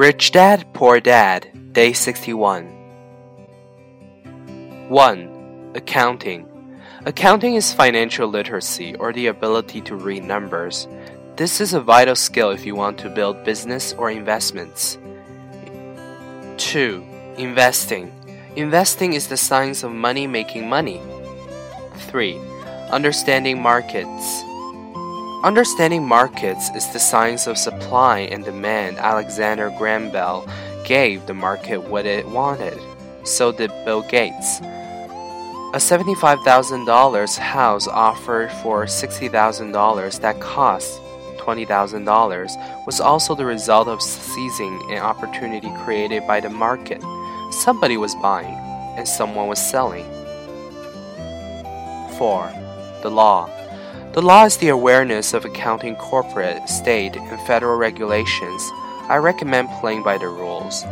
Rich Dad, Poor Dad, Day 61. 1. Accounting. Accounting is financial literacy or the ability to read numbers. This is a vital skill if you want to build business or investments. 2. Investing. Investing is the science of money making money. 3. Understanding markets. Understanding markets is the science of supply and demand. Alexander Graham Bell gave the market what it wanted. So did Bill Gates. A $75,000 house offered for $60,000 that cost $20,000 was also the result of seizing an opportunity created by the market. Somebody was buying and someone was selling. 4. The law. The law is the awareness of accounting corporate, state, and federal regulations. I recommend playing by the rules.